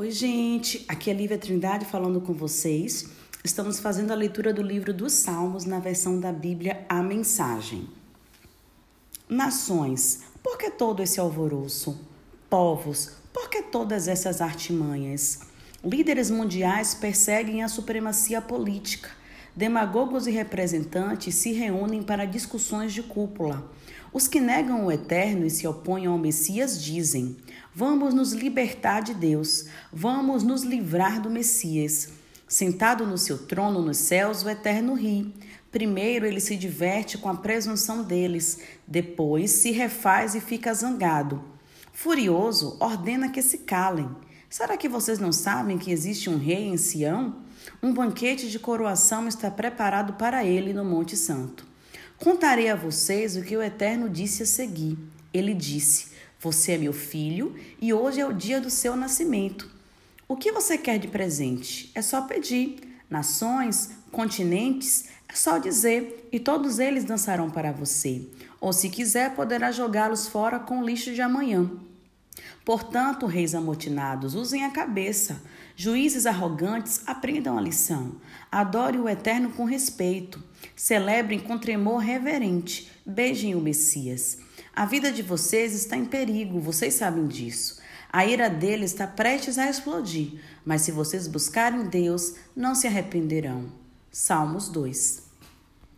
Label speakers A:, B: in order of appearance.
A: Oi, gente, aqui é Lívia Trindade falando com vocês. Estamos fazendo a leitura do livro dos Salmos na versão da Bíblia A Mensagem. Nações, por que todo esse alvoroço? Povos, por que todas essas artimanhas? Líderes mundiais perseguem a supremacia política. Demagogos e representantes se reúnem para discussões de cúpula. Os que negam o eterno e se opõem ao Messias dizem: Vamos nos libertar de Deus, vamos nos livrar do Messias. Sentado no seu trono nos céus, o Eterno ri. Primeiro ele se diverte com a presunção deles, depois se refaz e fica zangado. Furioso, ordena que se calem. Será que vocês não sabem que existe um rei em Sião? Um banquete de coroação está preparado para ele no Monte Santo. Contarei a vocês o que o Eterno disse a seguir. Ele disse: Você é meu filho e hoje é o dia do seu nascimento. O que você quer de presente? É só pedir. Nações, continentes, é só dizer e todos eles dançarão para você. Ou se quiser, poderá jogá-los fora com o lixo de amanhã. Portanto, reis amotinados, usem a cabeça. Juízes arrogantes, aprendam a lição. Adore o Eterno com respeito. Celebrem com tremor reverente. Beijem o Messias. A vida de vocês está em perigo, vocês sabem disso. A ira dele está prestes a explodir, mas se vocês buscarem Deus, não se arrependerão. Salmos 2